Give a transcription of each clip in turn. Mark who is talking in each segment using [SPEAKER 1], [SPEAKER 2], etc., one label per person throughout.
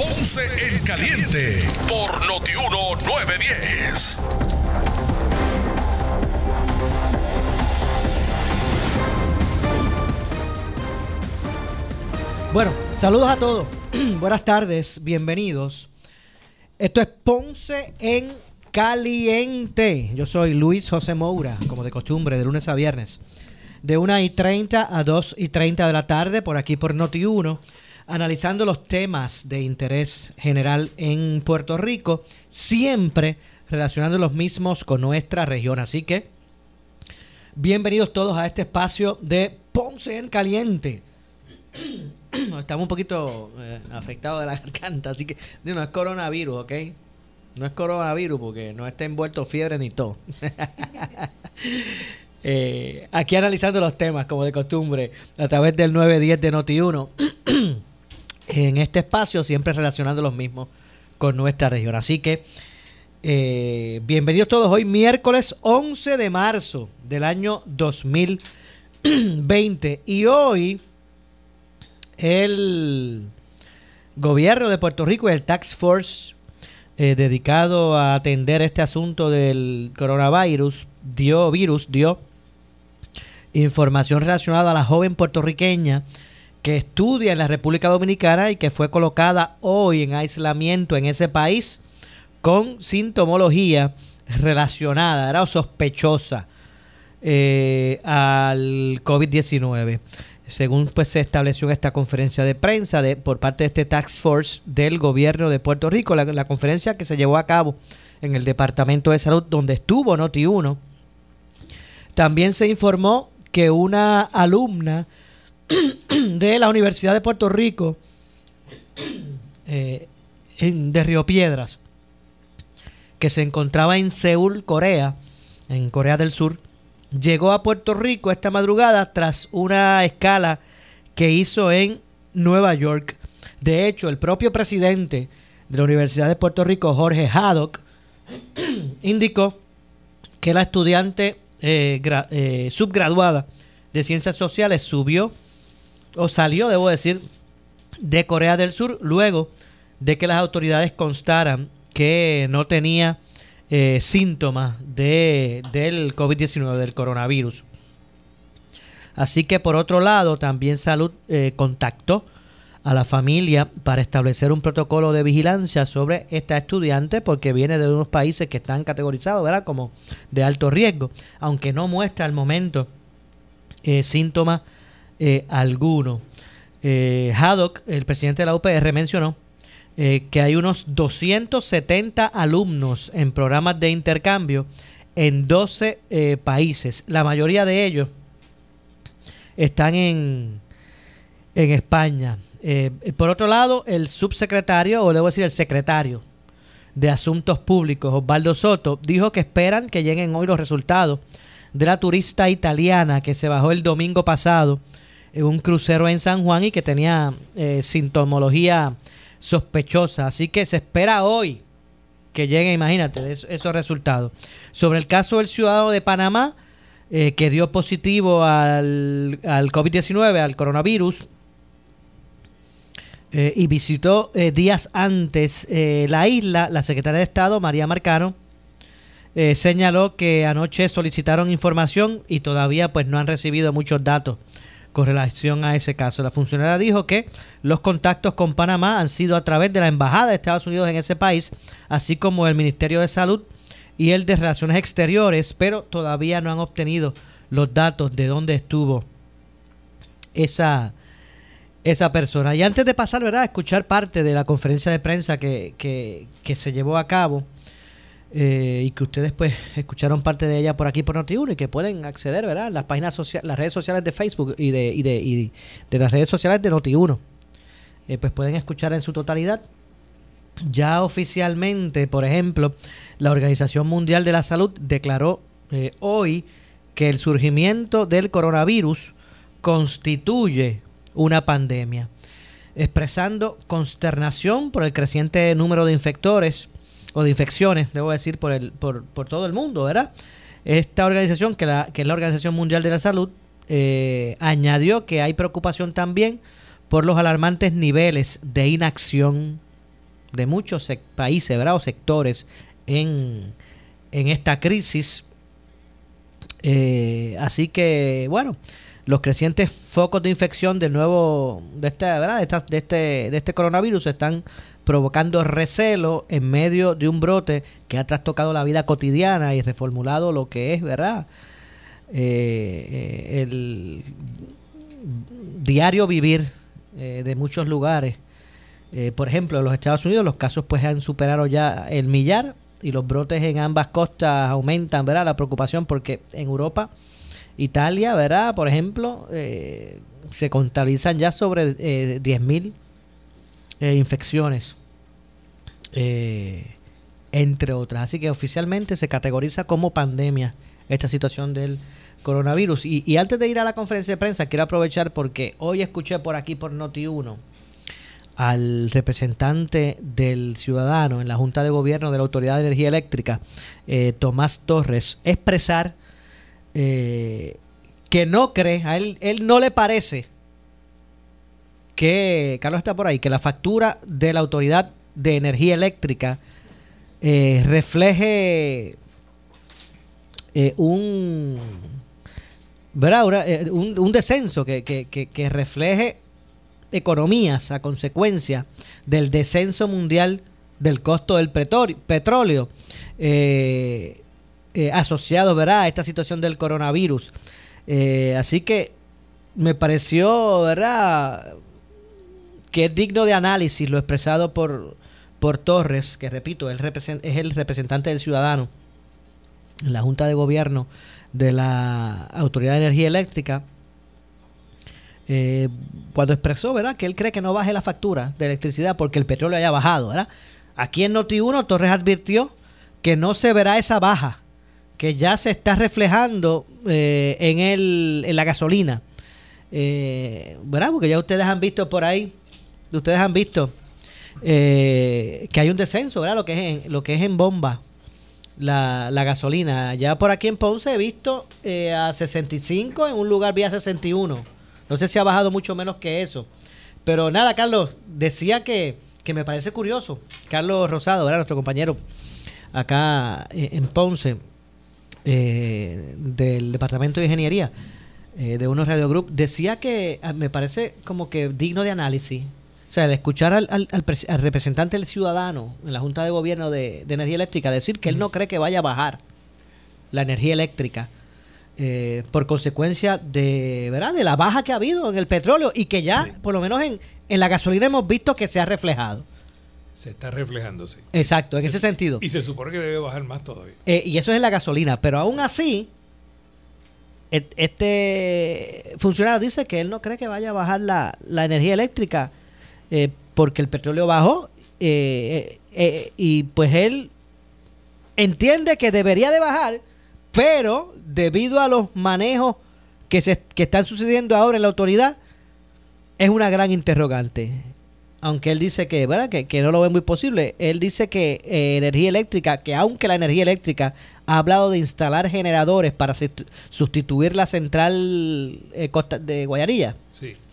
[SPEAKER 1] Ponce en Caliente por Notiuno 910.
[SPEAKER 2] Bueno, saludos a todos. Buenas tardes, bienvenidos. Esto es Ponce en Caliente. Yo soy Luis José Moura, como de costumbre, de lunes a viernes. De 1 y 30 a 2 y 30 de la tarde, por aquí por Noti1, analizando los temas de interés general en Puerto Rico, siempre relacionando los mismos con nuestra región. Así que, bienvenidos todos a este espacio de Ponce en Caliente. Estamos un poquito eh, afectados de la garganta, así que no es coronavirus, ¿ok? No es coronavirus porque no está envuelto fiebre ni todo. Eh, aquí analizando los temas, como de costumbre, a través del 910 de Noti1. en este espacio, siempre relacionando los mismos con nuestra región. Así que, eh, bienvenidos todos hoy, miércoles 11 de marzo del año 2020. Y hoy, el gobierno de Puerto Rico y el Tax Force eh, dedicado a atender este asunto del coronavirus, dio virus, dio información relacionada a la joven puertorriqueña que estudia en la República Dominicana y que fue colocada hoy en aislamiento en ese país con sintomología relacionada, era sospechosa eh, al COVID-19 según pues se estableció en esta conferencia de prensa de, por parte de este Tax Force del gobierno de Puerto Rico, la, conferencia que se llevó a cabo en el Departamento de Salud donde estuvo Noti1. También se informó que una alumna de la Universidad de Puerto Rico eh, de Río Piedras, que se encontraba en Seúl, Corea, en Corea del Sur, llegó a Puerto Rico esta madrugada tras una escala que hizo en Nueva York. De hecho, el propio presidente de la Universidad de Puerto Rico, Jorge Haddock, indicó que la estudiante eh, eh, subgraduada de Ciencias Sociales subió o salió, debo decir, de Corea del Sur luego de que las autoridades constaran que no tenía eh, síntomas de, del COVID-19, del coronavirus. Así que por otro lado, también Salud eh, contactó a la familia para establecer un protocolo de vigilancia sobre esta estudiante porque viene de unos países que están categorizados ¿verdad? como de alto riesgo, aunque no muestra al momento eh, síntomas eh, alguno. Haddock, el presidente de la UPR, mencionó eh, que hay unos 270 alumnos en programas de intercambio en 12 eh, países. La mayoría de ellos están en, en España. Eh, por otro lado, el subsecretario, o debo decir el secretario de Asuntos Públicos, Osvaldo Soto, dijo que esperan que lleguen hoy los resultados de la turista italiana que se bajó el domingo pasado un crucero en San Juan y que tenía sintomología sospechosa. Así que se espera hoy que lleguen, imagínate, esos resultados. Sobre el caso del ciudadano de Panamá, eh, que dio positivo al, al COVID-19, al coronavirus, eh, y visitó eh, días antes la isla, la secretaria de Estado, María Marcano, señaló que anoche solicitaron información y todavía pues no han recibido muchos datos con relación a ese caso. La funcionaria dijo que los contactos con Panamá han sido a través de la Embajada de Estados Unidos en ese país, así como el Ministerio de Salud y el de Relaciones Exteriores, pero todavía no han obtenido los datos de dónde estuvo esa, esa persona. Y antes de pasar ¿verdad? a escuchar parte de la conferencia de prensa que, que, que se llevó a cabo, eh, y que ustedes pues escucharon parte de ella por aquí por Noti1 y que pueden acceder, ¿verdad? Las páginas sociales, las redes sociales de Facebook y de, y de, y de las redes sociales de Noti1. Eh, pues pueden escuchar en su totalidad ya oficialmente, por ejemplo, la Organización Mundial de la Salud declaró eh, hoy que el surgimiento del coronavirus constituye una pandemia, expresando consternación por el creciente número de infectores o de infecciones, debo decir, por, el, por, por todo el mundo, ¿verdad? Esta organización, que, la, que es la Organización Mundial de la Salud, eh, añadió que hay preocupación también por los alarmantes niveles de inacción de muchos países ¿verdad? o sectores en, en esta crisis. Eh, así que, bueno, los crecientes focos de infección del nuevo, de este, ¿verdad? De, de, este, de este coronavirus están provocando recelo en medio de un brote que ha trastocado la vida cotidiana y reformulado lo que es, ¿verdad? Eh, eh, el diario vivir eh, de muchos lugares. por ejemplo, en los Estados Unidos los casos pues han superado ya el millar y los brotes en ambas costas aumentan, ¿verdad? La preocupación porque en Europa, Italia, ¿verdad? Por ejemplo, se contabilizan ya sobre 10.000 infecciones, entre otras. Así que oficialmente se categoriza como pandemia esta situación del coronavirus. Y, antes de ir a la conferencia de prensa, quiero aprovechar porque hoy escuché por aquí por Noti1 al representante del ciudadano en la Junta de Gobierno de la Autoridad de Energía Eléctrica, eh, Tomás Torres, expresar eh, que no cree, a él, él no le parece que, Carlos está por ahí, que la factura de la Autoridad de Energía Eléctrica eh, refleje un eh, un, descenso que, refleje economías a consecuencia del descenso mundial del costo del petróleo eh, eh, asociado ¿verdad? a esta situación del coronavirus. así que me pareció ¿verdad? Que es digno de análisis lo expresado por, por Torres, que repito, es el representante del ciudadano en la Junta de Gobierno de la Autoridad de Energía Eléctrica, eh, cuando expresó ¿verdad? que él cree que no baje la factura de electricidad porque el petróleo haya bajado. ¿verdad? Aquí en Noti1 Torres advirtió que no se verá esa baja, que ya se está reflejando eh, en, el, en la gasolina. Eh, ¿verdad? Porque ya ustedes han visto por ahí, ustedes han visto que hay un descenso, ¿verdad? Lo que es en, lo que es en bomba la, la, gasolina. Ya por aquí en Ponce he visto eh, a 65, en un lugar vía 61. No sé si ha bajado mucho menos que eso. Pero nada, Carlos, decía que, que me parece curioso. Carlos Rosado, era nuestro compañero acá eh, en Ponce, eh, del Departamento de Ingeniería de Unos Radio Group, decía que ah, me parece como que digno de análisis o sea, el escuchar al, al, representante del ciudadano en la Junta de Gobierno de, Energía Eléctrica decir que él no cree que vaya a bajar la energía eléctrica eh, por consecuencia de, ¿verdad? de la baja que ha habido en el petróleo y que ya, por lo menos en, en la gasolina, hemos visto que se ha reflejado.
[SPEAKER 3] Se está reflejándose.
[SPEAKER 2] Exacto, en ese sentido.
[SPEAKER 3] Y se supone que debe bajar más todavía.
[SPEAKER 2] Eh, y eso es en la gasolina, pero aún así, este funcionario dice que él no cree que vaya a bajar la, la energía eléctrica eh, porque el petróleo bajó eh, eh, y pues él entiende que debería de bajar, pero debido a los manejos que, se, que están sucediendo ahora en la autoridad, es una gran interrogante. Aunque él dice que, ¿verdad? Que, no lo ve muy posible. Él dice que energía eléctrica, que aunque la energía eléctrica ha hablado de instalar generadores para sustituir la central Costa, de Guayanilla,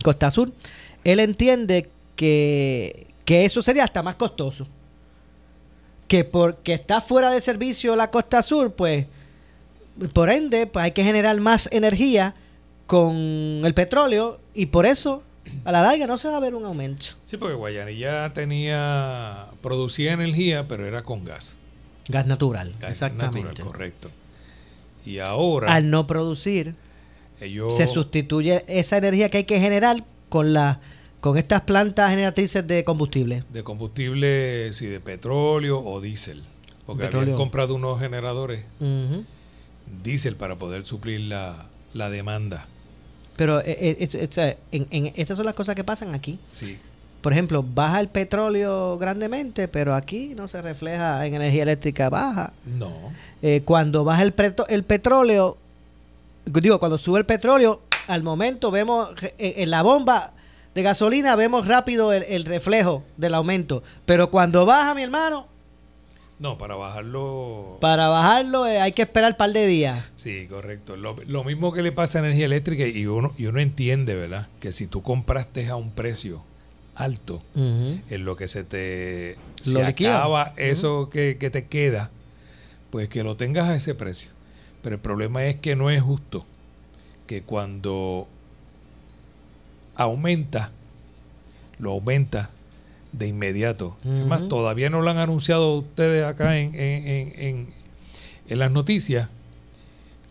[SPEAKER 2] Costa Sur, él entiende que, eso sería hasta más costoso. Que porque está fuera de servicio la costa sur, pues por ende pues hay que generar más energía con el petróleo y por eso a la larga no se va a ver un aumento.
[SPEAKER 3] Sí, porque Guayanilla tenía, producía energía, pero era con gas.
[SPEAKER 2] Gas natural, exactamente. Natural,
[SPEAKER 3] correcto. Y ahora...
[SPEAKER 2] Al no producir, se sustituye esa energía que hay que generar con la con estas plantas generatrices de combustible.
[SPEAKER 3] De combustible, sí, de petróleo o diésel. Porque habían comprado unos generadores diésel para poder suplir la, demanda.
[SPEAKER 2] Pero eh, eh, en, estas son las cosas que pasan aquí.
[SPEAKER 3] Sí.
[SPEAKER 2] por ejemplo, baja el petróleo grandemente, pero aquí no se refleja en energía eléctrica baja.
[SPEAKER 3] No.
[SPEAKER 2] Eh, cuando baja el, el petróleo, digo, cuando sube el petróleo, al momento vemos en la bomba de gasolina, vemos rápido el, reflejo del aumento. Pero cuando baja, mi hermano,
[SPEAKER 3] no, para bajarlo.
[SPEAKER 2] Para bajarlo eh, hay que esperar un par de días.
[SPEAKER 3] Sí, correcto. Lo, mismo que le pasa a energía eléctrica y uno, y uno entiende, ¿verdad? Que si tú compraste a un precio alto, en lo que se te se acaba eso que, te queda, pues que lo tengas a ese precio. Pero el problema es que no es justo que cuando aumenta, lo aumenta de inmediato. Además, todavía no lo han anunciado ustedes acá en, en, en, las noticias,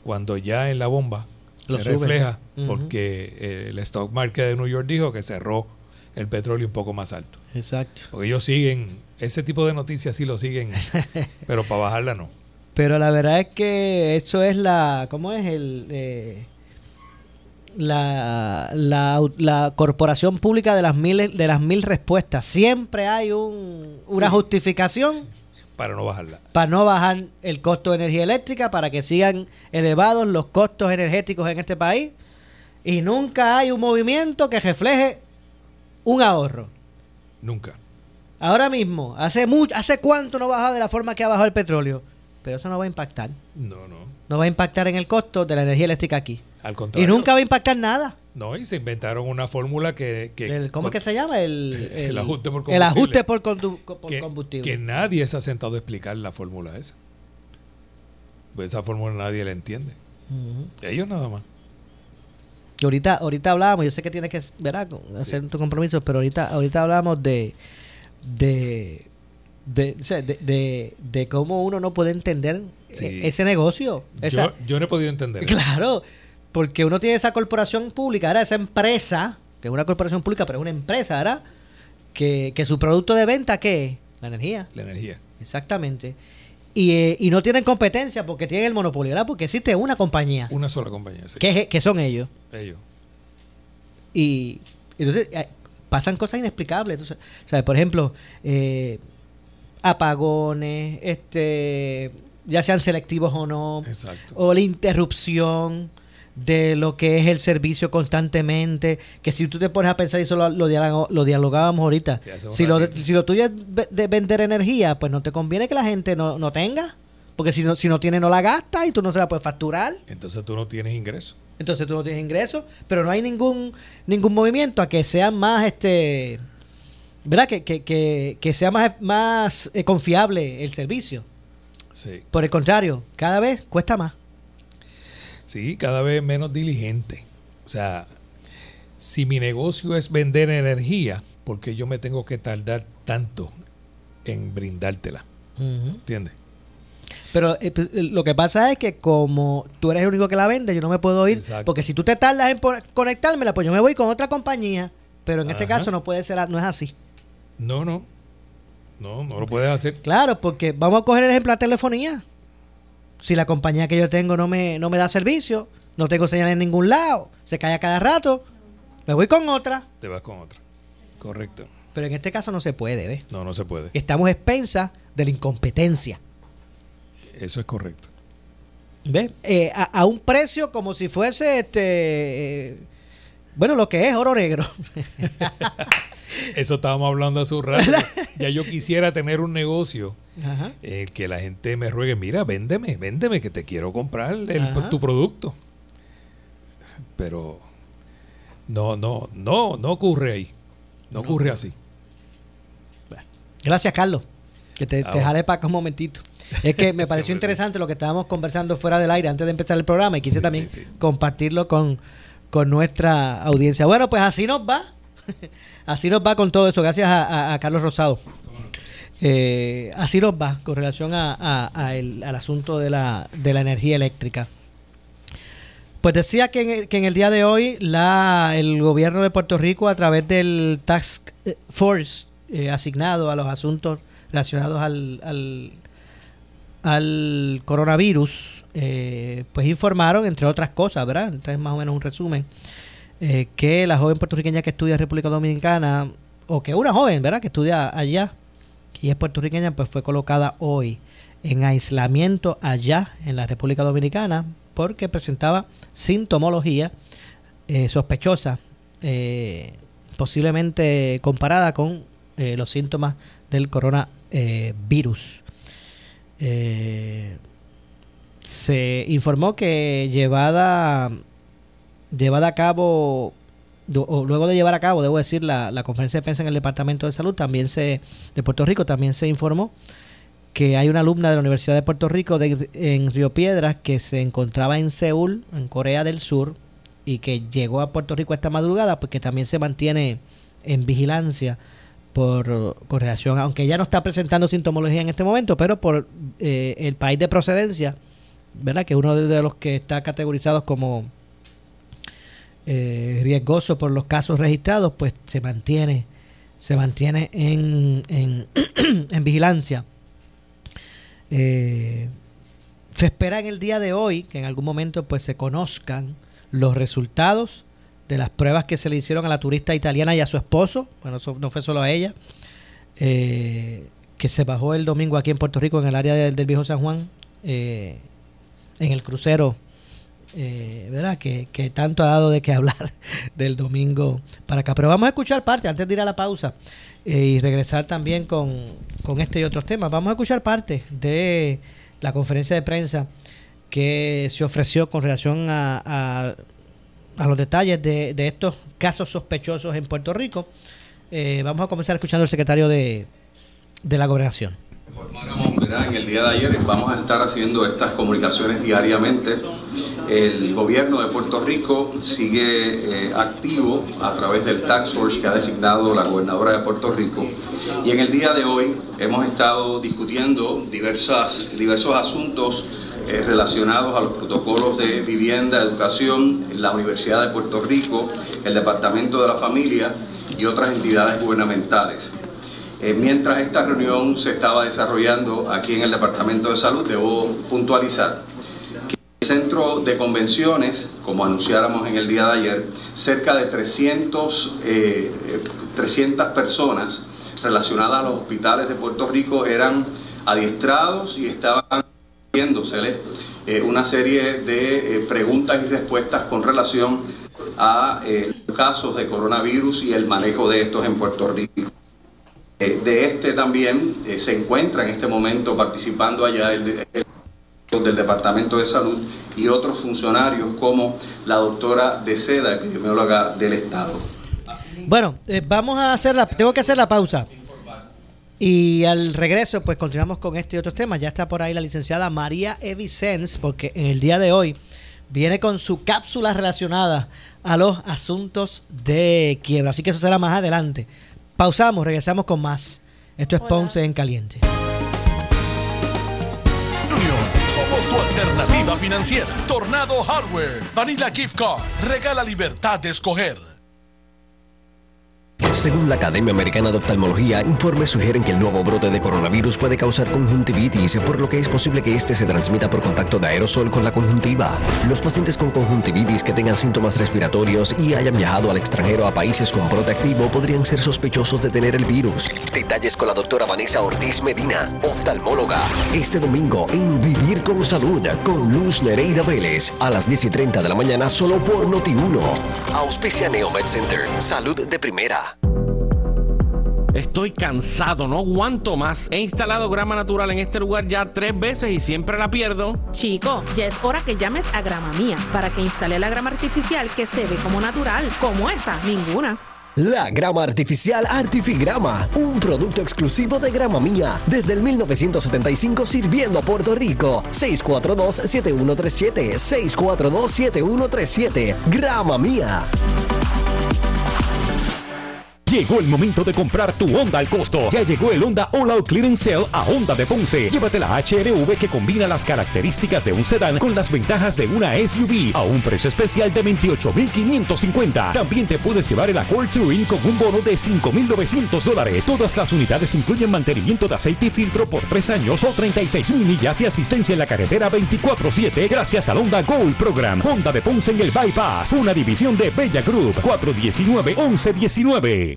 [SPEAKER 3] cuando ya en la bomba se refleja, porque el stock market de New York dijo que cerró el petróleo un poco más alto.
[SPEAKER 2] Exacto.
[SPEAKER 3] Porque ellos siguen, ese tipo de noticias sí lo siguen, pero para bajarla no.
[SPEAKER 2] Pero la verdad es que eso es la, ¿cómo es? El, eh, la, la, corporación pública de las mil, de las mil respuestas. Siempre hay un, una justificación.
[SPEAKER 3] Para no bajarla.
[SPEAKER 2] Para no bajar el costo de energía eléctrica, para que sigan elevados los costos energéticos en este país. Y nunca hay un movimiento que refleje un ahorro.
[SPEAKER 3] Nunca.
[SPEAKER 2] Ahora mismo, hace mucho, ¿hace cuánto no baja de la forma que ha bajado el petróleo? Pero eso no va a impactar.
[SPEAKER 3] No, no.
[SPEAKER 2] No va a impactar en el costo de la energía eléctrica aquí.
[SPEAKER 3] Al contrario.
[SPEAKER 2] Y nunca va a impactar nada.
[SPEAKER 3] No, y se inventaron una fórmula que...
[SPEAKER 2] ¿Cómo es que se llama? El,
[SPEAKER 3] el, ajuste por combustible.
[SPEAKER 2] El ajuste por, combustible.
[SPEAKER 3] Que nadie se ha sentado a explicar la fórmula esa. Pues esa fórmula nadie la entiende. Ellos nada más.
[SPEAKER 2] Y ahorita, ahorita hablábamos, yo sé que tienes que hacer tu compromiso, pero ahorita, ahorita hablábamos de, de, de, de, cómo uno no puede entender e, ese negocio.
[SPEAKER 3] yo, no he podido entender.
[SPEAKER 2] Claro, porque uno tiene esa corporación pública, esa empresa, que es una corporación pública, pero es una empresa, ¿verdad? Que, que su producto de venta, ¿qué? La energía.
[SPEAKER 3] La energía.
[SPEAKER 2] Exactamente. Eh, y, no tienen competencia porque tienen el monopolio, ¿verdad? Porque existe una compañía.
[SPEAKER 3] Una sola compañía, sí.
[SPEAKER 2] Que, son ellos.
[SPEAKER 3] Ellos.
[SPEAKER 2] Y entonces eh, pasan cosas inexplicables. Entonces, ¿sabes? Por ejemplo, eh, apagones, este, ya sean selectivos o no.
[SPEAKER 3] Exacto.
[SPEAKER 2] O la interrupción de lo que es el servicio constantemente, que si tú te pones a pensar, y eso lo, lo, dialogábamos ahorita, si, lo, si lo tuyo es de vender energía, pues no te conviene que la gente no, no tenga, porque si no, si no tiene no la gasta y tú no se la puedes facturar.
[SPEAKER 3] Entonces tú no tienes ingreso.
[SPEAKER 2] Entonces tú no tienes ingreso, pero no hay ningún ningún movimiento a que sea más este ¿verdad? Que, que, que, sea más, más eh, confiable el servicio.
[SPEAKER 3] Sí.
[SPEAKER 2] Por el contrario, cada vez cuesta más.
[SPEAKER 3] Sí, cada vez menos diligente. O sea, si mi negocio es vender energía, ¿por qué yo me tengo que tardar tanto en brindártela? ¿Entiendes?
[SPEAKER 2] Pero eh, pues, lo que pasa es que como tú eres el único que la vende, yo no me puedo ir. Porque si tú te tardas en conectármela, pues yo me voy con otra compañía. Pero en este caso no puede ser, no es así.
[SPEAKER 3] No, no. No, no lo puedes hacer.
[SPEAKER 2] Claro, porque vamos a coger el ejemplo de la telefonía si la compañía que yo tengo no me, no me da servicio, no tengo señal en ningún lado, se cae a cada rato, me voy con otra.
[SPEAKER 3] Te vas con otra. Correcto.
[SPEAKER 2] Pero en este caso no se puede, ¿ves?
[SPEAKER 3] No, no se puede.
[SPEAKER 2] Estamos expensas de la incompetencia.
[SPEAKER 3] Eso es correcto.
[SPEAKER 2] ¿Ves? Eh, a, un precio como si fuese este. Eh, bueno, lo que es oro negro.
[SPEAKER 3] Eso estábamos hablando hace un rato. Ya yo quisiera tener un negocio eh, que la gente me ruegue, mira, véndeme, véndeme, que te quiero comprar tu producto. Pero no, no, no, no ocurre ahí. No, ocurre así.
[SPEAKER 2] Gracias, Carlos. Que te, te jale para acá un momentito. Es que me pareció interesante lo que estábamos conversando fuera del aire antes de empezar el programa y quise también compartirlo con, con nuestra audiencia. Bueno, pues así nos va. así nos va con todo eso. Gracias a, Carlos Rosado. Eh, así nos va con relación a, el, al asunto de la, de la energía eléctrica. Pues decía que en, el, día de hoy la, el gobierno de Puerto Rico a través del Task Force eh, asignado a los asuntos relacionados al, al, al coronavirus eh, pues informaron, entre otras cosas, ¿verdad? Entonces, más o menos un resumen, eh, que la joven puertorriqueña que estudia en República Dominicana o que una joven, ¿verdad? Que estudia allá y es puertorriqueña, pues fue colocada hoy en aislamiento allá en la República Dominicana porque presentaba sintomología eh, sospechosa, eh, posiblemente comparada con los síntomas del coronavirus. se informó que llevada, llevada a cabo luego de llevar a cabo, debo decir, la, la, conferencia de prensa en el Departamento de Salud también se, de Puerto Rico, también se informó que hay una alumna de la Universidad de Puerto Rico de, en Río Piedras que se encontraba en Seúl, en Corea del Sur, y que llegó a Puerto Rico esta madrugada, porque también se mantiene en vigilancia por, con relación, aunque ya no está presentando sintomología en este momento, pero por eh, el país de procedencia, ¿verdad? Que uno de los que está categorizado como eh, riesgoso por los casos registrados, pues se mantiene, se mantiene en, en, vigilancia. Eh, se espera en el día de hoy que en algún momento pues se conozcan los resultados de las pruebas que se le hicieron a la turista italiana y a su esposo, bueno, no fue solo a ella, eh, que se bajó el domingo aquí en Puerto Rico, en el área del, Viejo San Juan, en el crucero eh, ¿verdad? Que, tanto ha dado de qué hablar del domingo para acá. Pero vamos a escuchar parte, antes de ir a la pausa eh, y regresar también con, este y otros temas, vamos a escuchar parte de la conferencia de prensa que se ofreció con relación a, a, los detalles de, de, estos casos sospechosos en Puerto Rico. Eh, vamos a comenzar escuchando al secretario de, de la gobernación.
[SPEAKER 4] En el día de ayer vamos a estar haciendo estas comunicaciones diariamente el gobierno de Puerto Rico sigue eh, activo a través del Tax Force que ha designado la gobernadora de Puerto Rico. Y en el día de hoy hemos estado discutiendo diversos asuntos eh, relacionados a los protocolos de vivienda, educación, la Universidad de Puerto Rico, el Departamento de la Familia y otras entidades gubernamentales. Eh, mientras esta reunión se estaba desarrollando aquí en el Departamento de Salud, debo puntualizar centro de convenciones, como anunciáramos en el día de ayer, cerca de 300, 300 eh, personas relacionadas a los hospitales de Puerto Rico eran adiestrados y estaban haciéndoseles eh, una serie de eh, preguntas y respuestas con relación a casos de coronavirus y el manejo de estos en Puerto Rico. De este también se encuentra en este momento participando allá el del Departamento de Salud y otros funcionarios como la doctora de Seda, epidemióloga del Estado.
[SPEAKER 2] Bueno, eh, vamos a hacer la, tengo que hacer la pausa. Y al regreso, pues continuamos con este y otros temas. Ya está por ahí la licenciada María Evicens, porque en el día de hoy viene con su cápsula relacionada a los asuntos de quiebra. Así que eso será más adelante. Pausamos, regresamos con más. Esto es Ponce en Caliente.
[SPEAKER 1] Somos tu alternativa financiera. Tornado Hardware. Vanilla Gift Card. Regala libertad de escoger.
[SPEAKER 5] Según la Academia Americana de Oftalmología, informes sugieren que el nuevo brote de coronavirus puede causar conjuntivitis, por lo que es posible que este se transmita por contacto de aerosol con la conjuntiva. Los pacientes con conjuntivitis que tengan síntomas respiratorios y hayan viajado al extranjero a países con brote activo podrían ser sospechosos de tener el virus. Detalles con la doctora Vanessa Ortiz Medina, oftalmóloga, este domingo en Vivir con Salud con Luz Nereida Vélez a las 10 y 30 de la mañana solo por Noti1. Auspicia Neomed Center, salud de primera.
[SPEAKER 6] Estoy cansado, no aguanto más. He instalado grama natural en este lugar ya tres veces y siempre la pierdo.
[SPEAKER 7] Chico, ya es hora que llames a Grama Mía para que instale la grama artificial que se ve como natural, como esa, ninguna.
[SPEAKER 5] La grama artificial Artifigrama, un producto exclusivo de Grama Mía, desde el 1975 sirviendo a Puerto Rico. 642-7137, 642-7137, Grama Mía.
[SPEAKER 8] Llegó el momento de comprar tu Honda al costo. Ya llegó el Honda All Out Clearance Sale a Honda de Ponce. Llévate la HRV que combina las características de un sedán con las ventajas de una SUV a un precio especial de 28,550. También te puedes llevar el Accord Touring con un bono de 5,900 dólares. Todas las unidades incluyen mantenimiento de aceite y filtro por 3 años o 36 mil millas y asistencia en la carretera 24-7 gracias al Honda Gold Program. Honda de Ponce en el Bypass, una división de Bella Group 419-1119.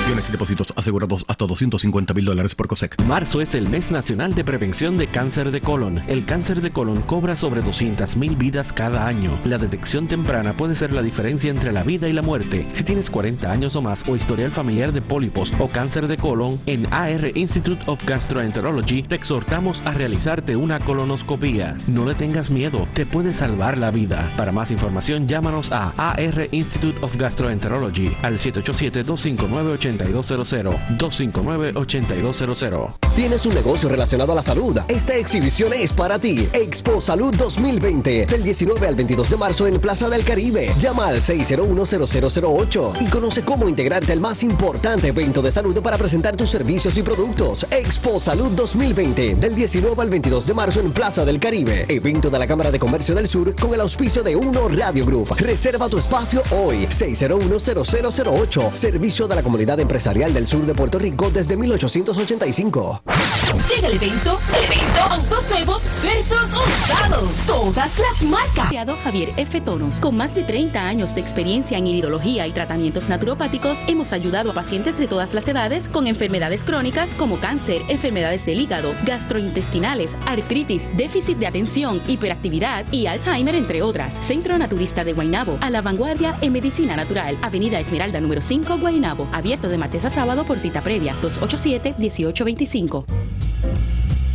[SPEAKER 8] Y depósitos asegurados hasta 250 mil dólares por COSEC.
[SPEAKER 6] Marzo es el mes nacional de prevención de cáncer de colon. El cáncer de colon cobra sobre 200 mil vidas cada año. La detección temprana puede ser la diferencia entre la vida y la muerte. Si tienes 40 años o más o historial familiar de pólipos o cáncer de colon, en AR Institute of Gastroenterology te exhortamos a realizarte una colonoscopia. No le tengas miedo, te puede salvar la vida. Para más información, llámanos a AR Institute of Gastroenterology al 787 259 8200-259-8200.
[SPEAKER 5] ¿Tienes un negocio relacionado a la salud? Esta exhibición es para ti. Expo Salud 2020, del 19 al 22 de marzo en Plaza del Caribe. Llama al 601-0008 y conoce cómo integrarte al más importante evento de salud para presentar tus servicios y productos. Expo Salud 2020, del 19 al 22 de marzo en Plaza del Caribe. Evento de la Cámara de Comercio del Sur con el auspicio de Uno Radio Group. Reserva tu espacio hoy. 601-0008. Servicio de la comunidad empresarial del sur de Puerto Rico desde 1885.
[SPEAKER 9] Llega el evento, evento Autos Nuevos versus Usados. Todas las marcas.
[SPEAKER 10] Javier F. Tonos, con más de 30 años de experiencia en iridología y tratamientos naturopáticos, hemos ayudado a pacientes de todas las edades con enfermedades crónicas como cáncer, enfermedades del hígado, gastrointestinales, artritis, déficit de atención, hiperactividad y Alzheimer, entre otras. Centro Naturista de Guaynabo, a la vanguardia en medicina natural. Avenida Esmeralda número 5, Guaynabo. Abierto de martes a sábado por cita previa. 287-1825.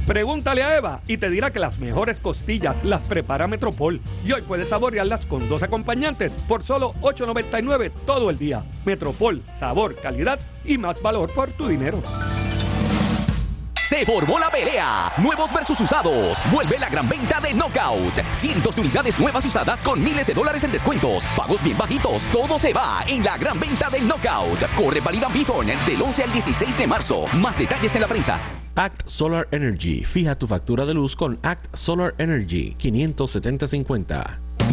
[SPEAKER 11] Pregúntale a Eva y te dirá que las mejores costillas las prepara Metropol. Y hoy puedes saborearlas con dos acompañantes por solo $8.99 todo el día. Metropol, sabor, calidad y más valor por tu dinero.
[SPEAKER 12] Se formó la pelea. Nuevos versus usados. Vuelve la gran venta de Knockout. Cientos de unidades nuevas usadas con miles de dólares en descuentos. Pagos bien bajitos. Todo se va en la gran venta del Knockout. Corre Valida Bithorn del 11 al 16 de marzo. Más detalles en la prensa.
[SPEAKER 6] Act Solar Energy. Fija tu factura de luz con Act Solar Energy 57050.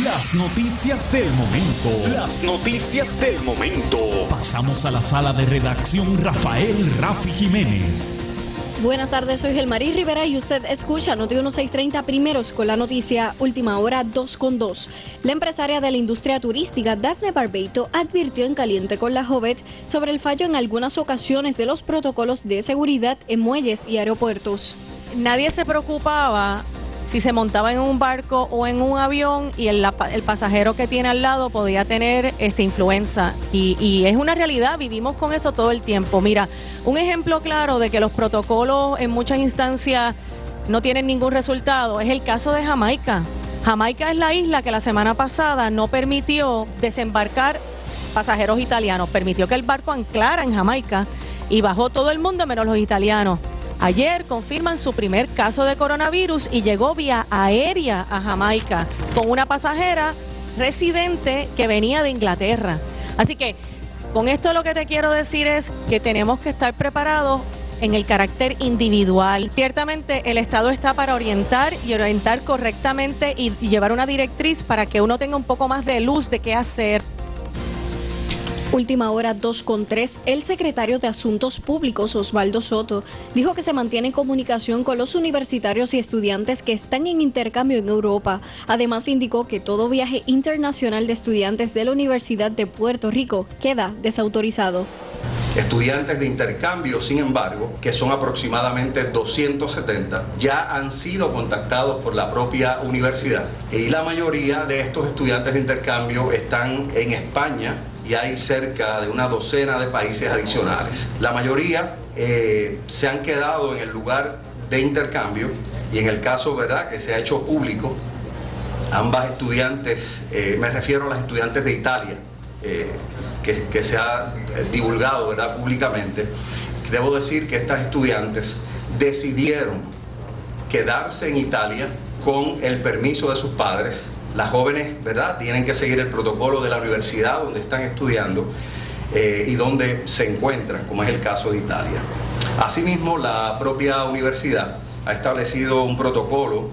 [SPEAKER 13] las noticias del momento.
[SPEAKER 1] Las noticias del momento.
[SPEAKER 13] Pasamos a la sala de redacción Rafael Rafi Jiménez.
[SPEAKER 14] Buenas tardes, soy Gelmarí Rivera y usted escucha Noti 1630 primeros con la noticia Última Hora 2 con 2. La empresaria de la industria turística Daphne Barbeito advirtió en Caliente con la Jovet sobre el fallo en algunas ocasiones de los protocolos de seguridad en muelles y aeropuertos.
[SPEAKER 15] Nadie se preocupaba si se montaba en un barco o en un avión y el, pasajero que tiene al lado podía tener este, influenza. Y, es una realidad, vivimos con eso todo el tiempo. Mira, un ejemplo claro de que los protocolos en muchas instancias no tienen ningún resultado es el caso de Jamaica. Jamaica es la isla que la semana pasada no permitió desembarcar pasajeros italianos, permitió que el barco anclara en Jamaica y bajó todo el mundo menos los italianos. Ayer confirman su primer caso de coronavirus y llegó vía aérea a Jamaica con una pasajera residente que venía de Inglaterra. Así que con esto lo que te quiero decir es que tenemos que estar preparados en el carácter individual. Ciertamente el Estado está para orientar y orientar correctamente y, llevar una directriz para que uno tenga un poco más de luz de qué hacer.
[SPEAKER 14] Última hora 2 con 3. El secretario de Asuntos Públicos, Osvaldo Soto, dijo que se mantiene en comunicación con los universitarios y estudiantes que están en intercambio en Europa. Además, indicó que todo viaje internacional de estudiantes de la Universidad de Puerto Rico queda desautorizado.
[SPEAKER 4] Estudiantes de intercambio, sin embargo, que son aproximadamente 270, ya han sido contactados por la propia universidad y la mayoría de estos estudiantes de intercambio están en España, y hay cerca de una docena de países adicionales. La mayoría eh, se han quedado en el lugar de intercambio y en el caso, ¿verdad?, que se ha hecho público, ambas estudiantes, eh, me refiero a las estudiantes de Italia, eh, que, que, se ha divulgado, ¿verdad?, públicamente, debo decir que estas estudiantes decidieron quedarse en Italia con el permiso de sus padres las jóvenes, ¿verdad?, tienen que seguir el protocolo de la universidad donde están estudiando eh, y donde se encuentran, como es el caso de Italia. Asimismo, la propia universidad ha establecido un protocolo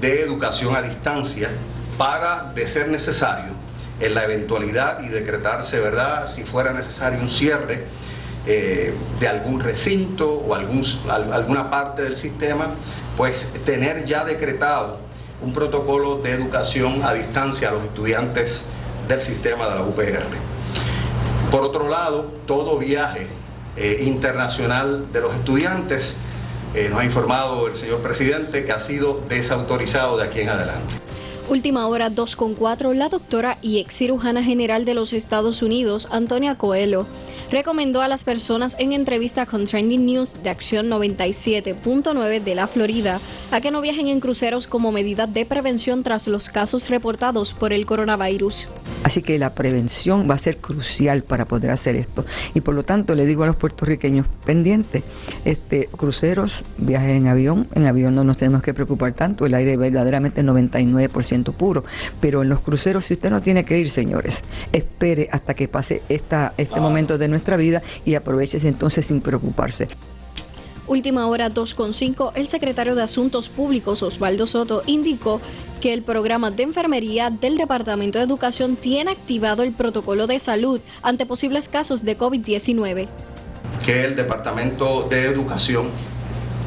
[SPEAKER 4] de educación a distancia para, de ser necesario, en la eventualidad y decretarse, ¿verdad?, si fuera necesario un cierre eh, de algún recinto o algún, alguna parte del sistema, pues tener ya decretado un protocolo de educación a distancia a los estudiantes del sistema de la UPR. Por otro lado, todo viaje eh, internacional de los estudiantes, eh, nos ha informado el señor presidente que ha sido desautorizado de aquí en adelante.
[SPEAKER 14] Última hora 2.4, la doctora y ex cirujana general de los Estados Unidos, Antonia Coelho, recomendó a las personas en entrevista con Trending News de Acción 97.9 de la Florida a que no viajen en cruceros como medida de prevención tras los casos reportados por el coronavirus.
[SPEAKER 16] Así que la prevención va a ser crucial para poder hacer esto. Y por lo tanto le digo a los puertorriqueños pendientes, este, cruceros, viajes en avión, en avión no nos tenemos que preocupar tanto, el aire verdaderamente 99% puro. Pero en los cruceros, si usted no tiene que ir, señores, espere hasta que pase esta, este momento de nuestra vida y aproveche entonces sin preocuparse.
[SPEAKER 14] Última hora 2.5, el secretario de Asuntos Públicos, Osvaldo Soto, indicó que el programa de enfermería del Departamento de Educación tiene activado el protocolo de salud ante posibles casos de COVID-19.
[SPEAKER 4] Que el Departamento de Educación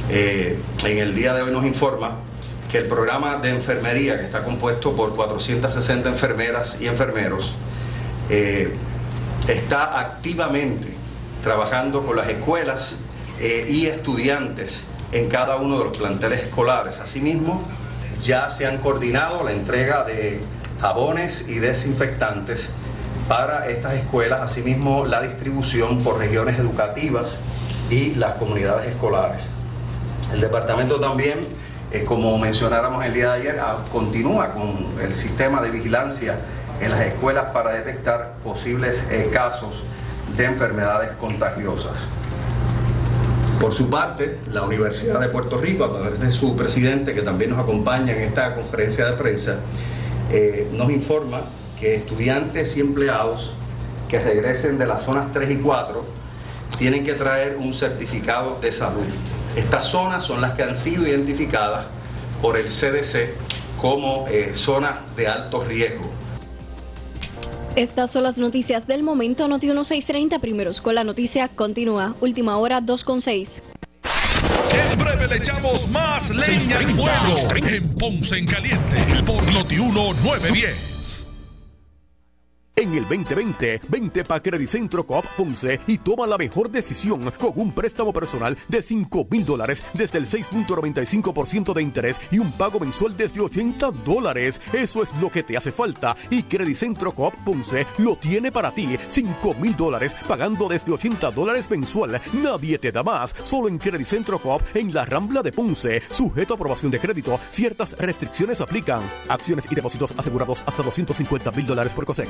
[SPEAKER 4] eh, en el día de hoy nos informa que el programa de enfermería, que está compuesto por 460 enfermeras y enfermeros, eh, está activamente trabajando con las escuelas eh, y estudiantes en cada uno de los planteles escolares. Asimismo, ya se han coordinado la entrega de jabones y desinfectantes para estas escuelas, asimismo la distribución por regiones educativas y las comunidades escolares. El departamento también eh, como mencionáramos el día de ayer, ah, continúa con el sistema de vigilancia en las escuelas para detectar posibles eh, casos de enfermedades contagiosas. Por su parte, la Universidad de Puerto Rico, a través de su presidente, que también nos acompaña en esta conferencia de prensa, eh, nos informa que estudiantes y empleados que regresen de las zonas 3 y 4 tienen que traer un certificado de salud. Estas zonas son las que han sido identificadas por el CDC como eh, zonas de alto riesgo.
[SPEAKER 14] Estas son las noticias del momento. Noti 1630 primeros con la noticia continúa. Última hora 2.6.
[SPEAKER 1] En breve le echamos más leña al fuego en Ponce en Caliente por Noti 910.
[SPEAKER 17] En el 2020, 20 para Credicentro Coop Ponce y toma la mejor decisión con un préstamo personal de 5 mil dólares desde el 6.95% de interés y un pago mensual desde 80 dólares. Eso es lo que te hace falta y Credicentro Coop Ponce lo tiene para ti. 5 mil dólares pagando desde 80 dólares mensual. Nadie te da más. Solo en Credicentro Coop en la Rambla de Ponce. Sujeto a aprobación de crédito. Ciertas restricciones aplican. Acciones y depósitos asegurados hasta 250 mil dólares por COSEC.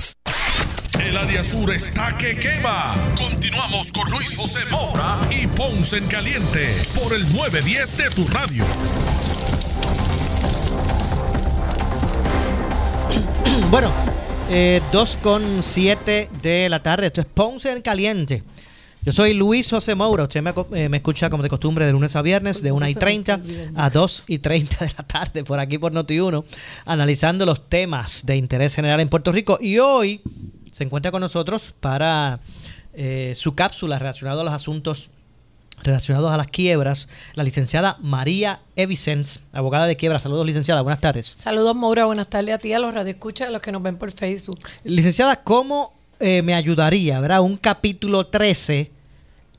[SPEAKER 1] El área sur está que quema. Continuamos con Luis José Moura y Ponce en Caliente por el 910 de tu radio.
[SPEAKER 2] Bueno, eh, 2 con 7 de la tarde. Esto es Ponce en Caliente. Yo soy Luis José Moura. Usted me, eh, me, escucha como de costumbre de lunes a viernes, de 1 y 30 a 2 y 30 de la tarde, por aquí por Noti1, analizando los temas de interés general en Puerto Rico. Y hoy se encuentra con nosotros para eh, su cápsula relacionada a los asuntos relacionados a las quiebras, la licenciada María Evicens, abogada de quiebras. Saludos, licenciada. Buenas tardes.
[SPEAKER 18] Saludos, Maura. Buenas tardes a ti, a los radioescuchas, a los que nos ven por Facebook.
[SPEAKER 2] Licenciada, ¿cómo eh, me ayudaría, ¿verdad? Un capítulo 13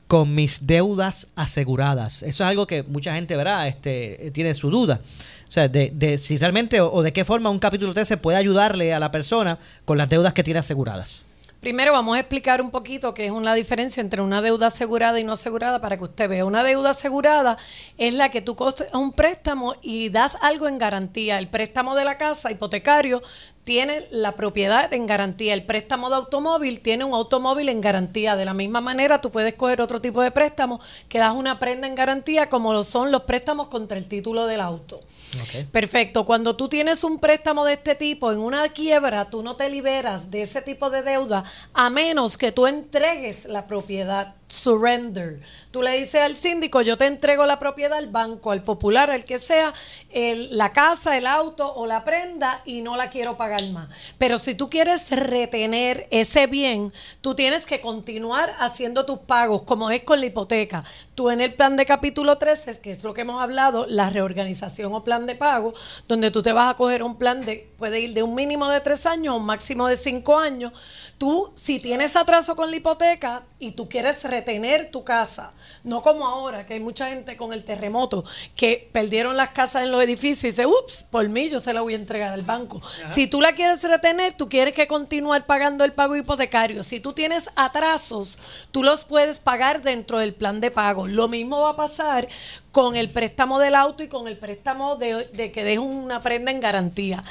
[SPEAKER 2] con mis deudas aseguradas. Eso es algo que mucha gente, ¿verdad? Este, tiene su duda. O sea, de, si realmente o, de qué forma un capítulo 13 puede ayudarle a la persona con las deudas que tiene aseguradas.
[SPEAKER 18] Primero vamos a explicar un poquito qué es una diferencia entre una deuda asegurada y no asegurada para que usted vea. Una deuda asegurada es la que tú coges un préstamo y das algo en garantía. El préstamo de la casa hipotecario tiene la propiedad en garantía. El préstamo de automóvil tiene un automóvil en garantía. De la misma manera, tú puedes coger otro tipo de préstamo que das una prenda en garantía, como lo son los préstamos contra el título del auto. Okay. Perfecto. Cuando tú tienes un préstamo de este tipo en una quiebra, tú no te liberas de ese tipo de deuda a menos que tú entregues la propiedad. Surrender. Tú le dices al síndico, yo te entrego la propiedad al banco, al popular, al que sea, el, la casa, el auto o la prenda y no la quiero pagar más. Pero si tú quieres retener ese bien, tú tienes que continuar haciendo tus pagos, como es con la hipoteca. Tú en el plan de capítulo 13, que es lo que hemos hablado, la reorganización o plan de pago, donde tú te vas a coger un plan de, puede ir de un mínimo de tres años a un máximo de cinco años. Tú, si tienes atraso con la hipoteca y tú quieres retener tu casa, no como ahora, que hay mucha gente con el terremoto que perdieron las casas en los edificios y dice, ups, por mí yo se la voy a entregar al banco. Ajá. Si tú la quieres retener, tú quieres que continuar pagando el pago hipotecario. Si tú tienes atrasos, tú los puedes pagar dentro del plan de pago. Lo mismo va a pasar con el préstamo del auto y con el préstamo de, de que dejes una prenda en garantía.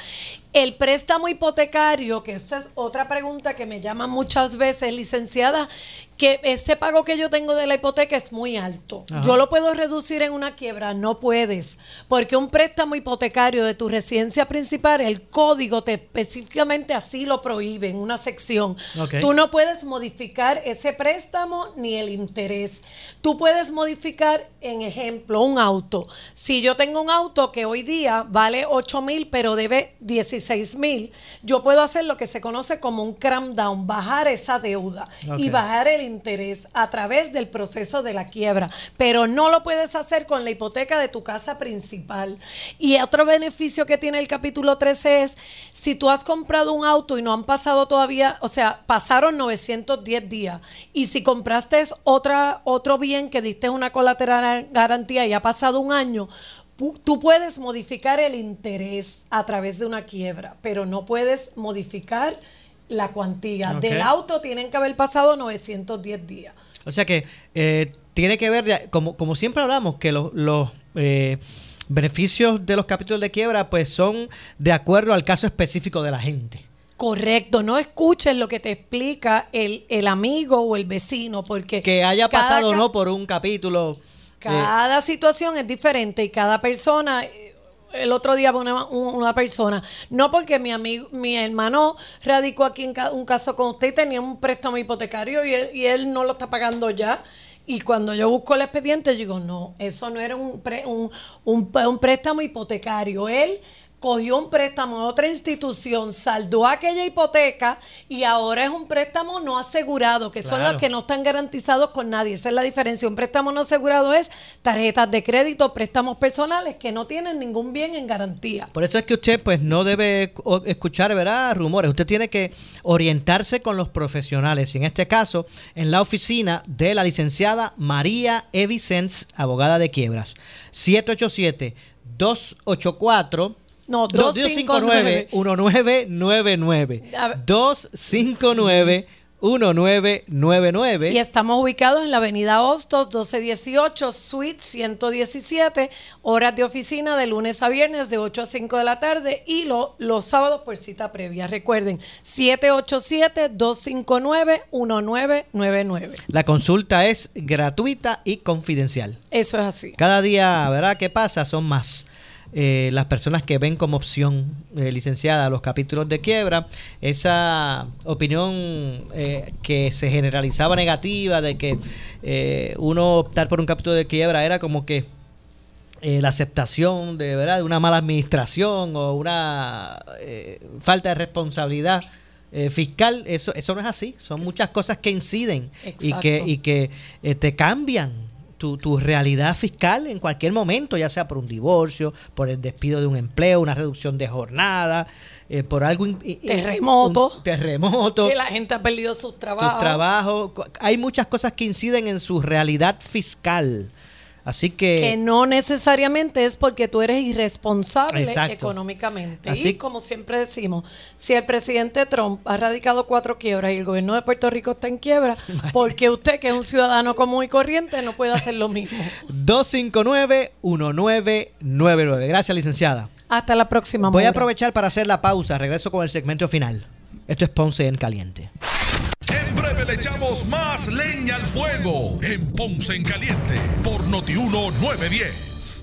[SPEAKER 18] El préstamo hipotecario, que esta es otra pregunta que me llaman muchas veces, licenciada, que este pago que yo tengo de la hipoteca es muy alto. Ajá. Yo lo puedo reducir en una quiebra, no puedes, porque un préstamo hipotecario de tu residencia principal, el código te específicamente así lo prohíbe en una sección. Okay. Tú no puedes modificar ese préstamo ni el interés. Tú puedes modificar, en ejemplo, un auto. Si yo tengo un auto que hoy día vale 8 mil, pero debe 16 mil, yo puedo hacer lo que se conoce como un cram down, bajar esa deuda okay. y bajar el interés a través del proceso de la quiebra, pero no lo puedes hacer con la hipoteca de tu casa principal. Y otro beneficio que tiene el capítulo 13 es, si tú has comprado un auto y no han pasado todavía, o sea, pasaron 910 días, y si compraste otra, otro bien que diste una colateral garantía y ha pasado un año, tú puedes modificar el interés a través de una quiebra, pero no puedes modificar la cuantía. Okay. Del auto tienen que haber pasado 910 días.
[SPEAKER 2] O sea que eh, tiene que ver, como, como siempre hablamos, que los, los eh, beneficios de los capítulos de quiebra pues son de acuerdo al caso específico de la gente.
[SPEAKER 18] Correcto, no escuches lo que te explica el, el amigo o el vecino, porque...
[SPEAKER 2] Que haya pasado o no por un capítulo...
[SPEAKER 18] Cada eh, situación es diferente y cada persona el otro día una, una persona, no porque mi amigo, mi hermano radicó aquí en un caso con usted y tenía un préstamo hipotecario y él, y él no lo está pagando ya. Y cuando yo busco el expediente, digo, no, eso no era un, pre, un, un, un préstamo hipotecario. Él cogió un préstamo de otra institución, saldó aquella hipoteca y ahora es un préstamo no asegurado, que son los que no están garantizados con nadie. Esa es la diferencia. Un préstamo no asegurado es tarjetas de crédito, préstamos personales que no tienen ningún bien en garantía.
[SPEAKER 2] Por eso es que usted pues no debe escuchar, ¿verdad? Rumores. Usted tiene que orientarse con los profesionales. Y en este caso, en la oficina de la licenciada María Evicens, abogada de quiebras. 787-284.
[SPEAKER 18] No,
[SPEAKER 2] 259-1999.
[SPEAKER 18] A ver.
[SPEAKER 2] 259-1999.
[SPEAKER 18] Y estamos ubicados en la avenida Hostos, 1218, Suite 117, horas de oficina de lunes a viernes de 8 a 5 de la tarde y lo- los sábados por cita previa. Recuerden, 787-259-1999.
[SPEAKER 2] La consulta es gratuita y confidencial.
[SPEAKER 18] Eso es así.
[SPEAKER 2] Cada día, ¿verdad? ¿Qué pasa? Son más eh, las personas que ven como opción, eh, licenciada, los capítulos de quiebra. Esa opinión eh, que se generalizaba negativa de que eh, uno optar por un capítulo de quiebra era como que eh, la aceptación de verdad de una mala administración o una eh, falta de responsabilidad eh, fiscal. Eso eso no es así. Son muchas cosas que inciden y que y que te cambian tu, tu realidad fiscal en cualquier momento ya sea por un divorcio por el despido de un empleo una reducción de jornada eh, por algo
[SPEAKER 18] Terremoto.
[SPEAKER 2] un terremoto
[SPEAKER 18] Que la gente ha perdido sus trabajos.
[SPEAKER 2] trabajo cu- hay muchas cosas que inciden en su realidad fiscal así que
[SPEAKER 18] que no necesariamente es porque tú eres irresponsable
[SPEAKER 2] Exacto.
[SPEAKER 18] económicamente.
[SPEAKER 2] Así-
[SPEAKER 18] y como siempre decimos, si el presidente Trump ha radicado cuatro quiebras y el gobierno de Puerto Rico está en quiebra, porque usted, que es un ciudadano común y corriente, no puede hacer lo mismo?
[SPEAKER 2] 259-1999. Gracias, licenciada.
[SPEAKER 18] Hasta la próxima.
[SPEAKER 2] Voy a aprovechar para hacer la pausa. Regreso con el segmento final. Esto es Ponce en Caliente.
[SPEAKER 1] En breve le echamos más leña al fuego en Ponce en Caliente por Notiuno 910.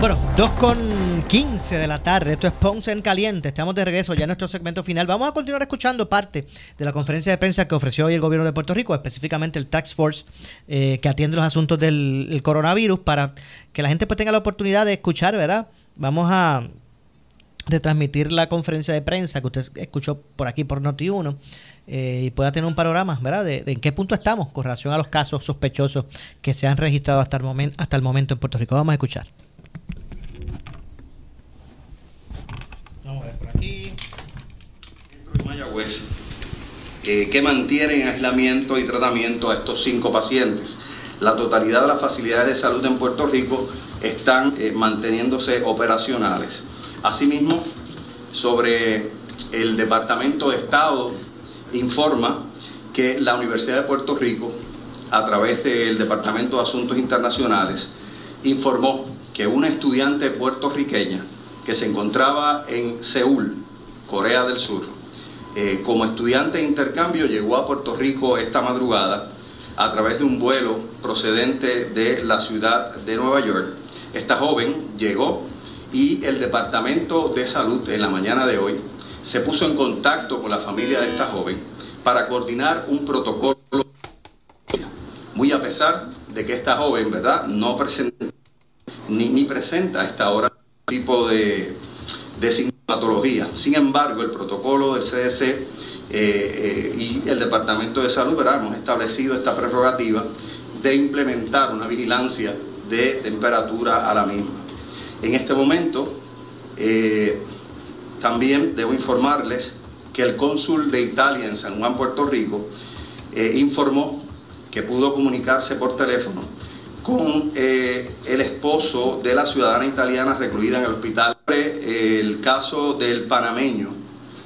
[SPEAKER 2] Bueno, 2 con 15 de la tarde. Esto es Ponce en Caliente. Estamos de regreso ya en nuestro segmento final. Vamos a continuar escuchando parte de la conferencia de prensa que ofreció hoy el gobierno de Puerto Rico, específicamente el Tax Force, eh, que atiende los asuntos del el coronavirus, para que la gente pues tenga la oportunidad de escuchar, ¿verdad? Vamos a retransmitir la conferencia de prensa que usted escuchó por aquí por Noti1 eh, y pueda tener un panorama, ¿verdad? De, de en qué punto estamos con relación a los casos sospechosos que se han registrado hasta el, momen- hasta el momento en Puerto Rico. Vamos a escuchar. Vamos a ver por aquí.
[SPEAKER 4] Mayagüez, eh, que mantiene en aislamiento y tratamiento a estos cinco pacientes. La totalidad de las facilidades de salud en Puerto Rico están eh, manteniéndose operacionales. Asimismo, sobre el Departamento de Estado informa que la Universidad de Puerto Rico, a través del Departamento de Asuntos Internacionales, informó que una estudiante puertorriqueña que se encontraba en Seúl, Corea del Sur, eh, como estudiante de intercambio llegó a Puerto Rico esta madrugada a través de un vuelo procedente de la ciudad de Nueva York. Esta joven llegó y el Departamento de Salud en la mañana de hoy se puso en contacto con la familia de esta joven para coordinar un protocolo muy a pesar de que esta joven, ¿verdad?, no presenta ni, ni presenta a esta hora tipo de, de patología. Sin embargo, el protocolo del CDC eh, eh, y el Departamento de Salud ¿verdad? hemos establecido esta prerrogativa de implementar una vigilancia de temperatura a la misma. En este momento, eh, también debo informarles que el cónsul de Italia en San Juan, Puerto Rico, informó que pudo comunicarse por teléfono con eh, el esposo de la ciudadana italiana recluida en el hospital. El caso del panameño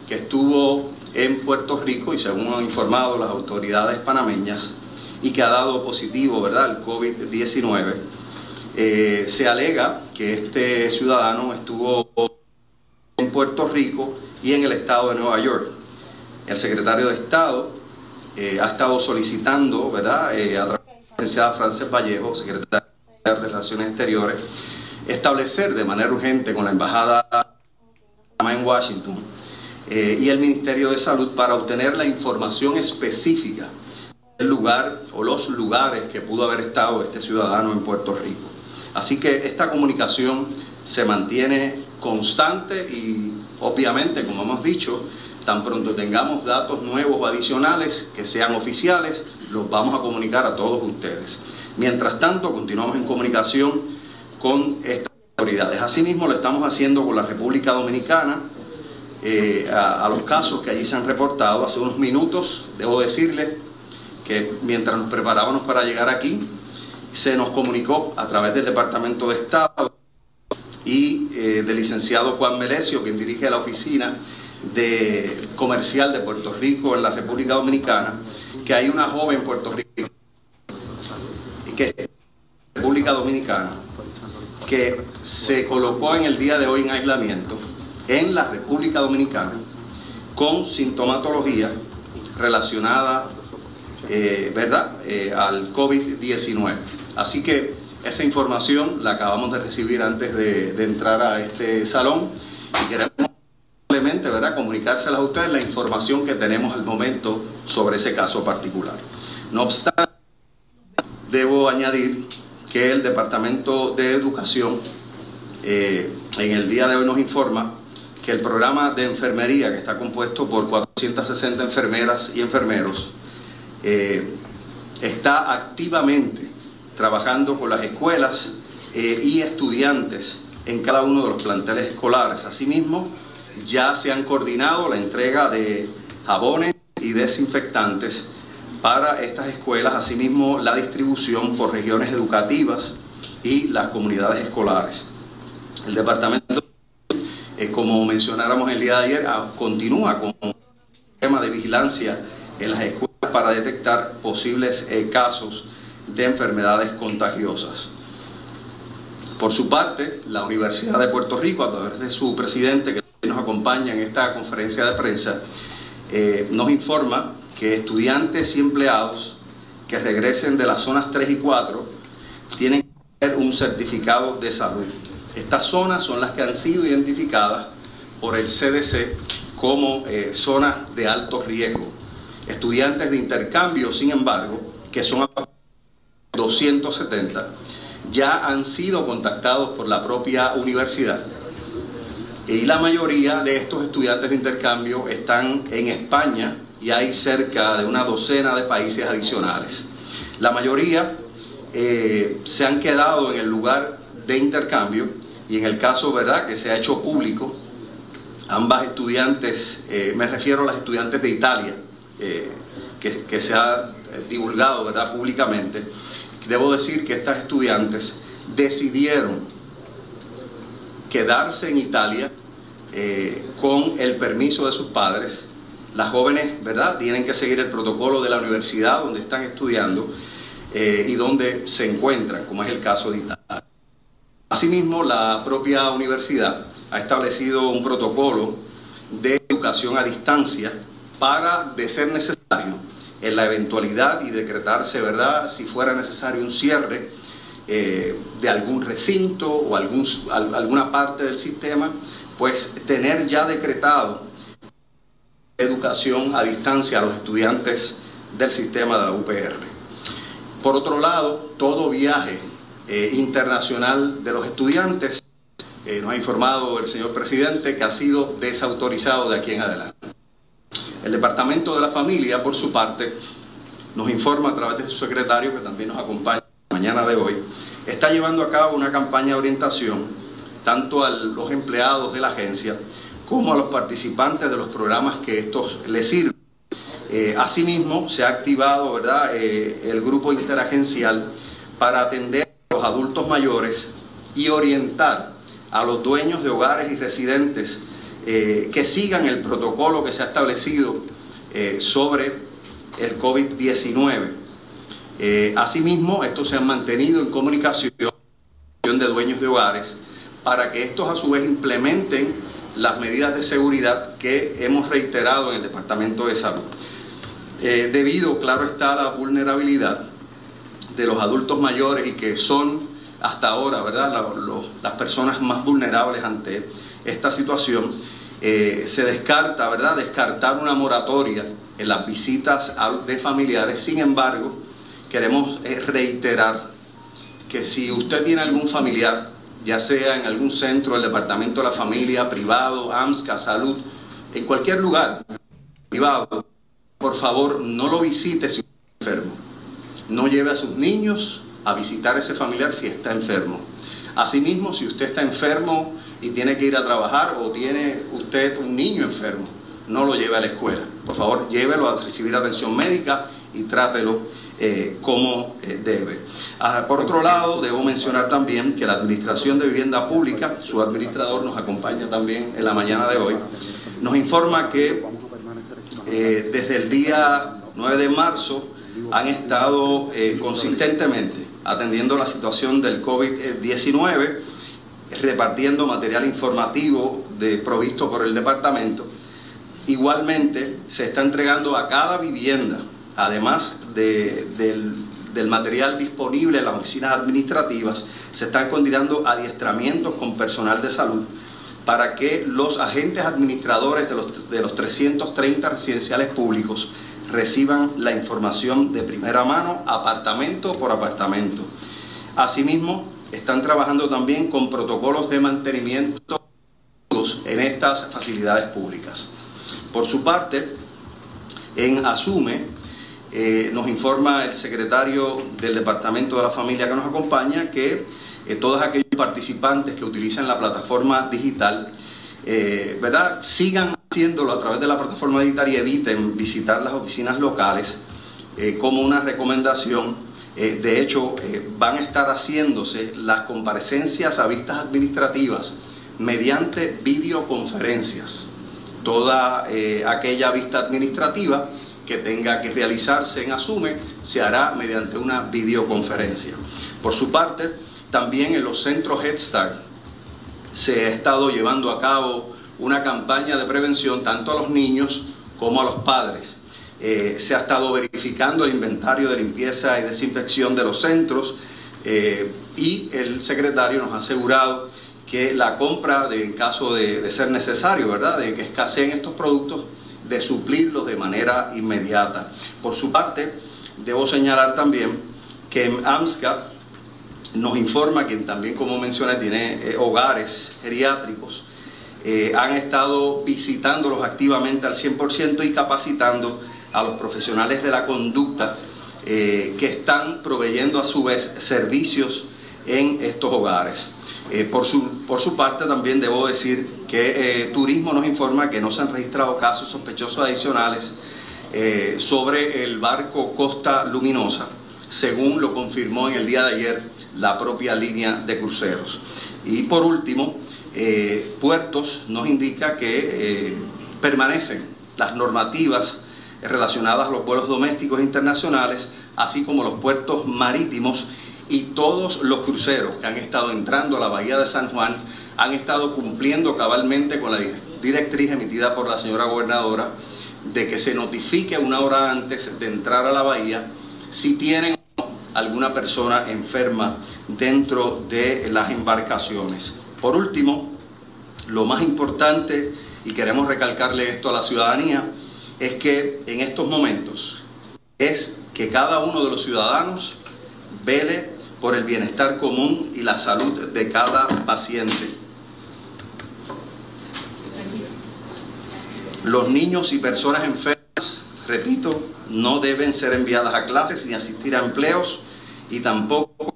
[SPEAKER 4] que estuvo en Puerto Rico y según han informado las autoridades panameñas y que ha dado positivo, ¿verdad?, el COVID-19, eh, se alega que este ciudadano estuvo en Puerto Rico y en el estado de Nueva York. El secretario de Estado eh, ha estado solicitando, ¿verdad?, a través licenciada Frances Vallejo, secretaria de Relaciones Exteriores, establecer de manera urgente con la Embajada en Washington eh, y el Ministerio de Salud para obtener la información específica del lugar o los lugares que pudo haber estado este ciudadano en Puerto Rico. Así que esta comunicación se mantiene constante y obviamente, como hemos dicho, Tan pronto tengamos datos nuevos o adicionales que sean oficiales, los vamos a comunicar a todos ustedes. Mientras tanto, continuamos en comunicación con estas autoridades. Asimismo, lo estamos haciendo con la República Dominicana, eh, a, los casos que allí se han reportado. Hace unos minutos, debo decirles que mientras nos preparábamos para llegar aquí, se nos comunicó a través del Departamento de Estado y eh, del licenciado Juan Merecio, quien dirige la oficina de comercial de Puerto Rico en la República Dominicana, que hay una joven Puerto Rico, que República Dominicana, que se colocó en el día de hoy en aislamiento en la República Dominicana con sintomatología relacionada, eh, ¿verdad?, eh, al COVID-19. Así que esa información la acabamos de recibir antes de, de entrar a este salón y queremos simplemente ¿verdad? comunicárselas a ustedes la información que tenemos al momento sobre ese caso particular. No obstante, debo añadir que el Departamento de Educación eh, en el día de hoy nos informa que el programa de enfermería, que está compuesto por 460 enfermeras y enfermeros, eh, está activamente trabajando con las escuelas eh, y estudiantes en cada uno de los planteles escolares. Asimismo, ya se han coordinado la entrega de jabones y desinfectantes para estas escuelas, asimismo la distribución por regiones educativas y las comunidades escolares. El departamento, eh, como mencionáramos el día de ayer, ah, continúa con un sistema de vigilancia en las escuelas para detectar posibles eh, casos de enfermedades contagiosas. Por su parte, la Universidad de Puerto Rico, a través de su presidente, que nos acompaña en esta conferencia de prensa, eh, nos informa que estudiantes y empleados que regresen de las zonas 3 y 4 tienen que tener un certificado de salud. Estas zonas son las que han sido identificadas por el CDC como eh, zonas de alto riesgo. Estudiantes de intercambio, sin embargo, que son 270, ya han sido contactados por la propia universidad y la mayoría de estos estudiantes de intercambio están en España y hay cerca de una docena de países adicionales. La mayoría eh, se han quedado en el lugar de intercambio y en el caso, ¿verdad?, que se ha hecho público, ambas estudiantes, eh, me refiero a las estudiantes de Italia, eh, que, que, se ha divulgado, ¿verdad?, públicamente, debo decir que estas estudiantes decidieron quedarse en Italia eh, con el permiso de sus padres. Las jóvenes, ¿verdad?, tienen que seguir el protocolo de la universidad donde están estudiando eh, y donde se encuentran, como es el caso de Italia. Asimismo, la propia universidad ha establecido un protocolo de educación a distancia para, de ser necesario, en la eventualidad y decretarse, ¿verdad?, si fuera necesario un cierre, eh, de algún recinto o algún, alguna parte del sistema, pues tener ya decretado educación a distancia a los estudiantes del sistema de la UPR. Por otro lado, todo viaje eh, internacional de los estudiantes eh, nos ha informado el señor presidente que ha sido desautorizado de aquí en adelante. El Departamento de la Familia, por su parte, nos informa a través de su secretario, que también nos acompaña mañana de hoy, está llevando a cabo una campaña de orientación tanto a los empleados de la agencia como a los participantes de los programas que estos les sirven. Eh, asimismo, se ha activado ¿verdad? Eh, el grupo interagencial para atender a los adultos mayores y orientar a los dueños de hogares y residentes eh, que sigan el protocolo que se ha establecido sobre el COVID-19. Asimismo, estos se han mantenido en comunicación de dueños de hogares para que estos a su vez implementen las medidas de seguridad que hemos reiterado en el Departamento de Salud. Eh, debido, claro está, a la vulnerabilidad de los adultos mayores y que son hasta ahora, ¿verdad?, las personas más vulnerables ante esta situación, eh, se descarta, ¿verdad?, descartar una moratoria en las visitas de familiares. Sin embargo, queremos eh, reiterar que si usted tiene algún familiar ya sea en algún centro del Departamento de la Familia, privado, AMSCA, Salud, en cualquier lugar privado, por favor no lo visite si está enfermo. No lleve a sus niños a visitar a ese familiar si está enfermo. Asimismo, si usted está enfermo y tiene que ir a trabajar o tiene usted un niño enfermo, no lo lleve a la escuela. Por favor, llévelo a recibir atención médica y trátelo eh, como eh, debe. Ah, por otro lado, debo mencionar también que la Administración de Vivienda Pública, su administrador nos acompaña también en la mañana de hoy, nos informa que eh, desde el día 9 de marzo han estado consistentemente atendiendo la situación del COVID-19, repartiendo material informativo de, provisto por el departamento. Igualmente, se está entregando a cada vivienda además del, material disponible en las oficinas administrativas, se están coordinando adiestramientos con personal de salud para que los agentes administradores de los, de los 330 residenciales públicos reciban la información de primera mano, apartamento por apartamento. Asimismo, están trabajando también con protocolos de mantenimiento en estas facilidades públicas. Por su parte, en Asume, eh, nos informa el secretario del Departamento de la Familia que nos acompaña que eh, todos aquellos participantes que utilizan la plataforma digital, eh, ¿verdad? Sigan haciéndolo a través de la plataforma digital y eviten visitar las oficinas locales como una recomendación. de hecho, van a estar haciéndose las comparecencias a vistas administrativas mediante videoconferencias. Toda aquella vista administrativa que tenga que realizarse en Asume se hará mediante una videoconferencia. Por su parte, también en los centros Head Start se ha estado llevando a cabo una campaña de prevención tanto a los niños como a los padres. Eh, se ha estado verificando el inventario de limpieza y desinfección de los centros eh, y el secretario nos ha asegurado que la compra, en caso de, de ser necesario, ¿verdad?, de que escaseen estos productos, de suplirlos de manera inmediata. Por su parte, debo señalar también que en AMSCA nos informa, quien también como mencioné tiene eh, hogares geriátricos, eh, han estado visitándolos activamente al 100% y capacitando a los profesionales de la conducta eh, que están proveyendo a su vez servicios en estos hogares. Eh, por, su, por su parte también debo decir que eh, Turismo nos informa que no se han registrado casos sospechosos adicionales eh, sobre el barco Costa Luminosa, según lo confirmó en el día de ayer la propia línea de cruceros. Y por último, Puertos nos indica que permanecen las normativas relacionadas a los vuelos domésticos e internacionales, así como los puertos marítimos y todos los cruceros que han estado entrando a la bahía de San Juan han estado cumpliendo cabalmente con la directriz emitida por la señora gobernadora de que se notifique una hora antes de entrar a la bahía si tienen alguna persona enferma dentro de las embarcaciones. Por último, lo más importante, y queremos recalcarle esto a la ciudadanía, es que en estos momentos es que cada uno de los ciudadanos vele por el bienestar común y la salud de cada paciente. Los niños y personas enfermas, repito, no deben ser enviadas a clases ni asistir a empleos y tampoco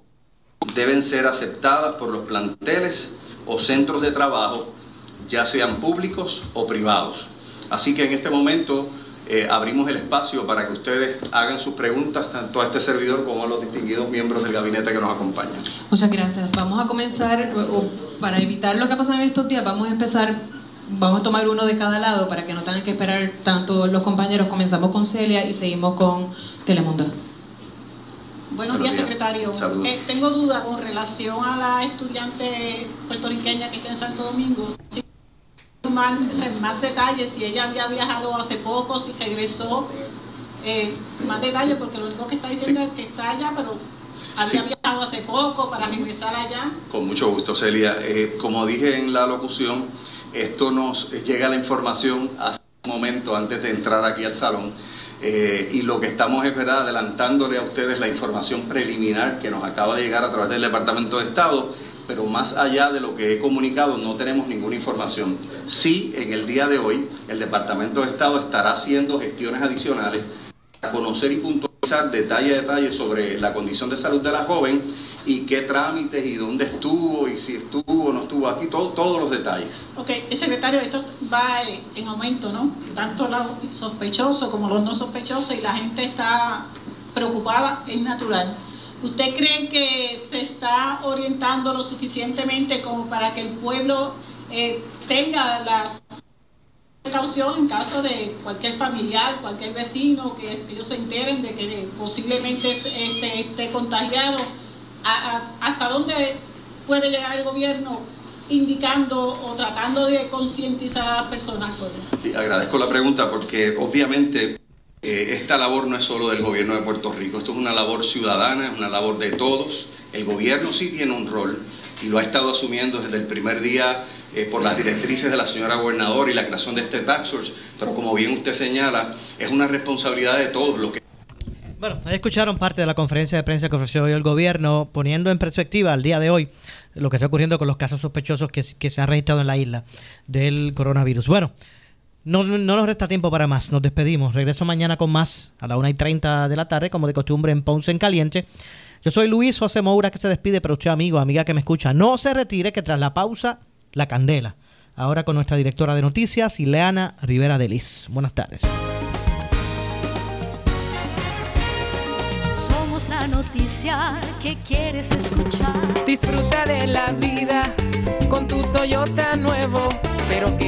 [SPEAKER 4] deben ser aceptadas por los planteles o centros de trabajo, ya sean públicos o privados. Así que en este momento eh, abrimos el espacio para que ustedes hagan sus preguntas tanto a este servidor como a los distinguidos miembros del gabinete que nos acompañan.
[SPEAKER 19] Muchas gracias. Vamos a comenzar, para evitar lo que ha pasado en estos días, vamos a empezar, vamos a tomar uno de cada lado para que no tengan que esperar tanto los compañeros. Comenzamos con Celia y seguimos con Telemundo.
[SPEAKER 20] Buenos días, secretario. Eh, tengo duda con relación a la estudiante puertorriqueña que está en Santo Domingo más, más detalles, si ella había viajado hace poco, si regresó, eh, más detalles, porque lo único que está diciendo es que está allá, pero había viajado hace poco para regresar allá.
[SPEAKER 4] Con mucho gusto, Celia. Eh, como dije en la locución, esto nos llega la información hace un momento antes de entrar aquí al salón. Eh, y lo que estamos es ¿verdad? adelantándole a ustedes la información preliminar que nos acaba de llegar a través del Departamento de Estado pero más allá de lo que he comunicado no tenemos ninguna información. Sí, en el día de hoy el Departamento de Estado estará haciendo gestiones adicionales para conocer y puntualizar detalle a detalle sobre la condición de salud de la joven y qué trámites y dónde estuvo y si estuvo o no estuvo aquí, todos los detalles.
[SPEAKER 20] Ok, secretario, esto va en aumento, ¿no? Tanto los sospechosos como los no sospechosos y la gente está preocupada, es natural. ¿Usted cree que se está orientando lo suficientemente como para que el pueblo eh, tenga las precaución en caso de cualquier familiar, cualquier vecino, que ellos se enteren de que posiblemente esté, esté contagiado? ¿Hasta dónde puede llegar el gobierno indicando o tratando de concientizar a las personas?
[SPEAKER 4] Sí, agradezco la pregunta porque obviamente eh, esta labor no es solo del gobierno de Puerto Rico, esto es una labor ciudadana, es una labor de todos. El gobierno sí tiene un rol y lo ha estado asumiendo desde el primer día eh, por las directrices de la señora gobernadora y la creación de este tax force, pero como bien usted señala, es una responsabilidad de todos lo que
[SPEAKER 2] bueno, escucharon parte de la conferencia de prensa que ofreció hoy el gobierno, poniendo en perspectiva al día de hoy lo que está ocurriendo con los casos sospechosos que, que se han registrado en la isla del coronavirus. Bueno, no, nos resta tiempo para más. Nos despedimos. Regreso mañana con más a las 1 y 30 de la tarde, como de costumbre en Ponce en Caliente. Yo soy Luis José Moura que se despide, pero usted, amigo, amiga que me escucha, no se retire que tras la pausa, la candela. Ahora con nuestra directora de noticias, Ileana Rivera Delis. Buenas tardes.
[SPEAKER 21] Somos la noticia que quieres escuchar.
[SPEAKER 22] Disfruta de la vida con tu Toyota nuevo, pero que